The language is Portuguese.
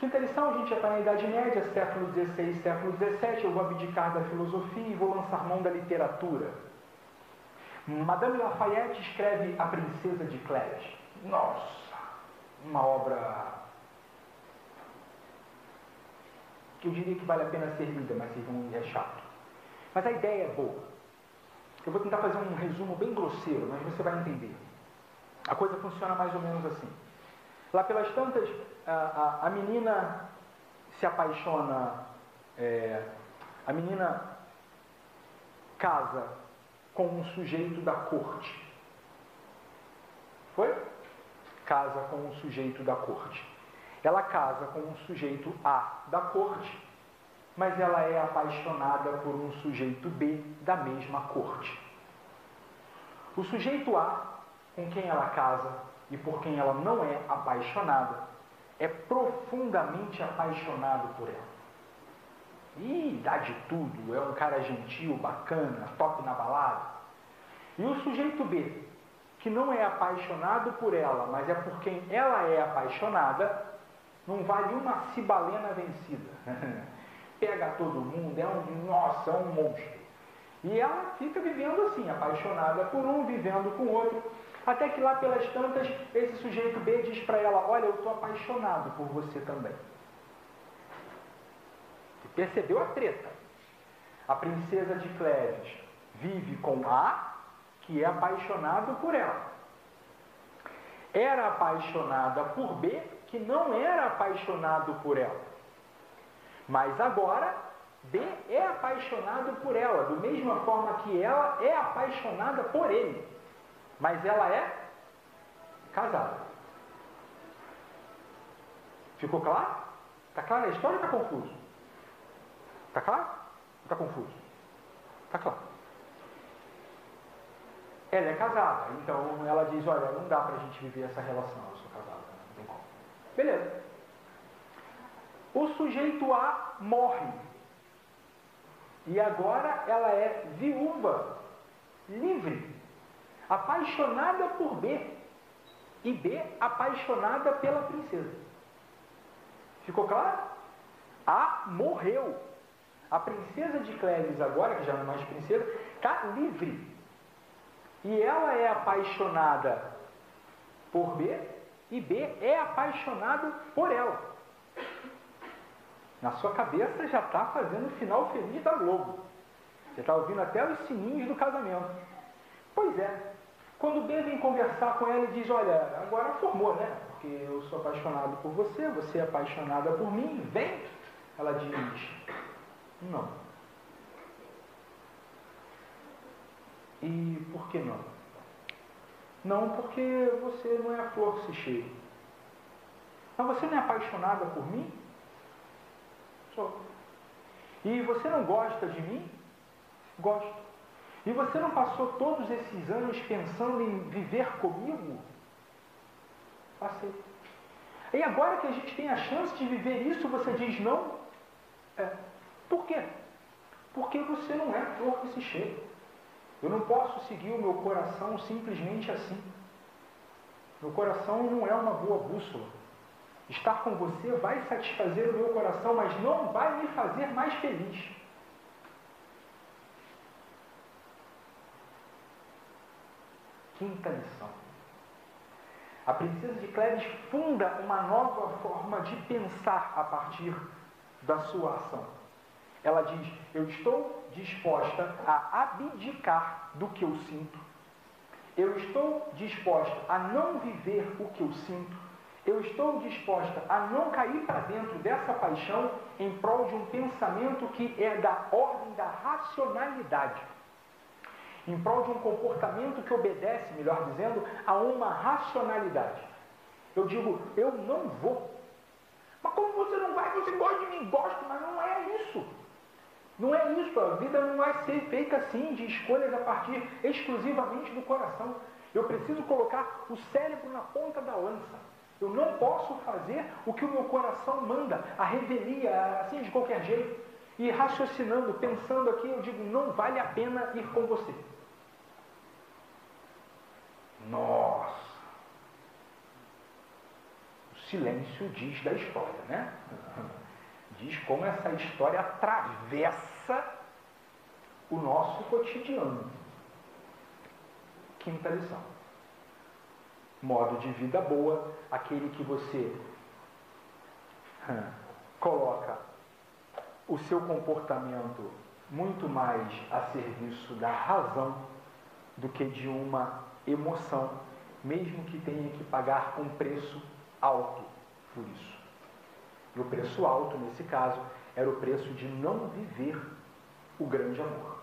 Quinta lição, a gente já está na Idade Média, século XVI, século XVII. Eu vou abdicar da filosofia e vou lançar mão da literatura. Madame Lafayette escreve A Princesa de Clés. Nossa, uma obra que eu diria que vale a pena ser lida, mas é chato. Mas a ideia é boa. Eu vou tentar fazer um resumo bem grosseiro, mas você vai entender. A coisa funciona mais ou menos assim. Lá pelas tantas, a, a, a menina se apaixona, é, a menina casa com um sujeito da corte. Foi? Casa com um sujeito da corte. Ela casa com um sujeito A da corte, mas ela é apaixonada por um sujeito B da mesma corte. O sujeito A, com quem ela casa e por quem ela não é apaixonada, é profundamente apaixonado por ela. E dá de tudo, é um cara gentil, bacana, top na balada. E o sujeito B, que não é apaixonado por ela, mas é por quem ela é apaixonada, não vale uma cibalena vencida. Pega todo mundo, é um, nossa, é um monstro. E ela fica vivendo assim, apaixonada por um, vivendo com o outro, até que lá pelas tantas, esse sujeito B diz para ela: Olha, eu estou apaixonado por você também. E percebeu a treta. A princesa de Cléves vive com A, que é apaixonado por ela. Era apaixonada por B, que não era apaixonado por ela. Mas agora, B é apaixonado por ela, da mesma forma que ela é apaixonada por ele. Mas ela é casada. Ficou claro? Está clara a história ou está confuso? Está claro? Está confuso? Está claro. Ela é casada, então ela diz, olha, não dá para a gente viver essa relação, eu sou casada, não tem como. Beleza. O sujeito A morre. E agora ela é viúva, livre, apaixonada por B. E B apaixonada pela princesa. Ficou claro? A morreu. A princesa de Clévis agora, que já não é mais princesa, está livre. E ela é apaixonada por B e B é apaixonado por ela. Na sua cabeça já está fazendo o final feliz da Globo. Você está ouvindo até os sininhos do casamento. Pois é. Quando B vem conversar com ela e diz, olha, agora formou, né? Porque eu sou apaixonado por você, você é apaixonada por mim, vem. Ela diz, não. E por que não? Não, porque você não é a flor que se cheira. Mas você não é apaixonada por mim? Sou. E você não gosta de mim? Gosto. E você não passou todos esses anos pensando em viver comigo? Passei. E agora que a gente tem a chance de viver isso, você diz não? É. Por quê? Porque você não é flor que se cheira. Eu não posso seguir o meu coração simplesmente assim. Meu coração não é uma boa bússola. Estar com você vai satisfazer o meu coração, mas não vai me fazer mais feliz. Quinta lição. A princesa de Cleves funda uma nova forma de pensar a partir da sua ação. Ela diz: Eu estou disposta a abdicar do que eu sinto. Eu estou disposta a não viver o que eu sinto eu estou disposta a não cair para dentro dessa paixão em prol de um pensamento que é da ordem da racionalidade, em prol de um comportamento que obedece, melhor dizendo, a uma racionalidade. Eu digo, eu não vou. Mas como você não vai? Você gosta de mim? Gosto, mas não é isso. Não é isso. A vida não vai ser feita assim, de escolhas a partir exclusivamente do coração. Eu preciso colocar o cérebro na ponta da lança. Eu não posso fazer o que o meu coração manda, a revelia, assim de qualquer jeito. E raciocinando, pensando aqui, eu digo: não vale a pena ir com você. Nossa! O silêncio diz da história, né? Diz como essa história atravessa o nosso cotidiano. Quinta lição. Modo de vida boa, aquele que você coloca o seu comportamento muito mais a serviço da razão do que de uma emoção, mesmo que tenha que pagar um preço alto por isso. E o preço alto, nesse caso, era o preço de não viver o grande amor.